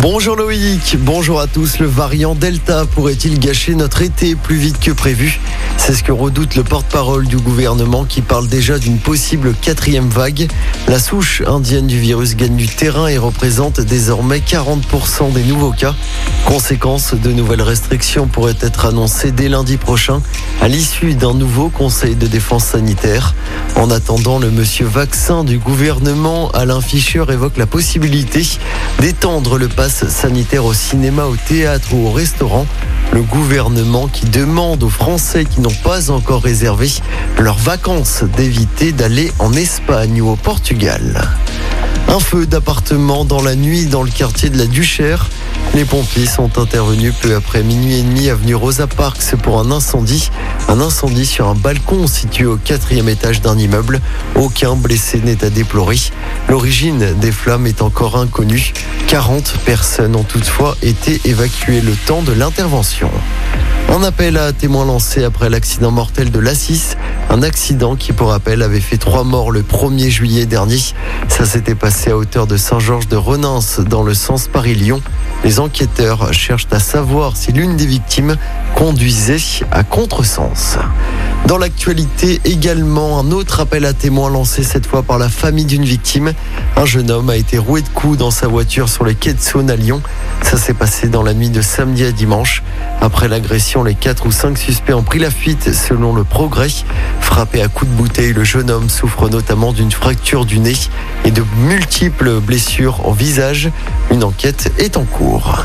Bonjour Loïc, bonjour à tous. Le variant Delta pourrait-il gâcher notre été plus vite que prévu? C'est ce que redoute le porte-parole du gouvernement qui parle déjà d'une possible quatrième vague. La souche indienne du virus gagne du terrain et représente désormais 40% des nouveaux cas. Conséquence, de nouvelles restrictions pourraient être annoncées dès lundi prochain à l'issue d'un nouveau conseil de défense sanitaire. En attendant, le monsieur vaccin du gouvernement, Alain Fischer, évoque la possibilité d'étendre le pass sanitaire au cinéma, au théâtre ou au restaurant. Le gouvernement qui demande aux Français qui n'ont pas encore réservé leurs vacances d'éviter d'aller en Espagne ou au Portugal. Un feu d'appartement dans la nuit dans le quartier de la Duchère. Les pompiers sont intervenus peu après minuit et demi avenue Rosa Parks pour un incendie. Un incendie sur un balcon situé au quatrième étage d'un immeuble. Aucun blessé n'est à déplorer. L'origine des flammes est encore inconnue. 40 personnes ont toutefois été évacuées le temps de l'intervention. Un appel à témoins lancé après l'accident mortel de l'Assis. Un accident qui, pour rappel, avait fait trois morts le 1er juillet dernier. Ça s'était passé à hauteur de Saint-Georges de Renens, dans le sens Paris-Lyon. Les enquêteurs cherchent à savoir si l'une des victimes conduisait à contresens. Dans l'actualité également, un autre appel à témoins lancé cette fois par la famille d'une victime. Un jeune homme a été roué de coups dans sa voiture sur les quais de Saône à Lyon. Ça s'est passé dans la nuit de samedi à dimanche. Après l'agression, les quatre ou cinq suspects ont pris la fuite selon le progrès. Frappé à coups de bouteille, le jeune homme souffre notamment d'une fracture du nez et de multiples blessures au visage. Une enquête est en cours.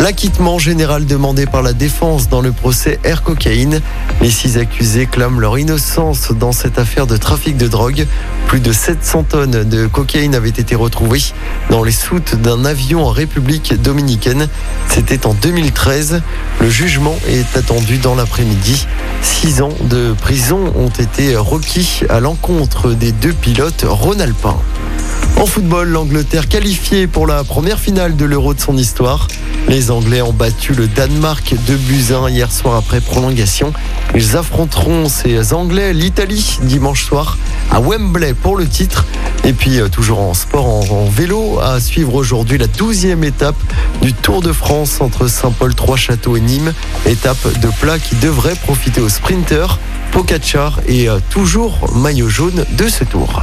L'acquittement général demandé par la défense dans le procès Air Cocaïne. Les six accusés clament leur innocence dans cette affaire de trafic de drogue. Plus de 700 tonnes de cocaïne avaient été retrouvées dans les soutes d'un avion en République dominicaine. C'était en 2013. Le jugement est attendu dans l'après-midi. Six ans de prison ont été requis à l'encontre des deux pilotes rhône-alpins. En football, l'Angleterre qualifiée pour la première finale de l'Euro de son histoire. Les Anglais ont battu le Danemark de Buzyn hier soir après prolongation. Ils affronteront ces Anglais l'Italie dimanche soir à Wembley pour le titre. Et puis euh, toujours en sport, en, vélo, à suivre aujourd'hui la 12e étape du Tour de France entre Saint-Paul-Trois-Châteaux et Nîmes. Étape de plat qui devrait profiter aux sprinteurs. Pogacar et euh, toujours maillot jaune de ce tour.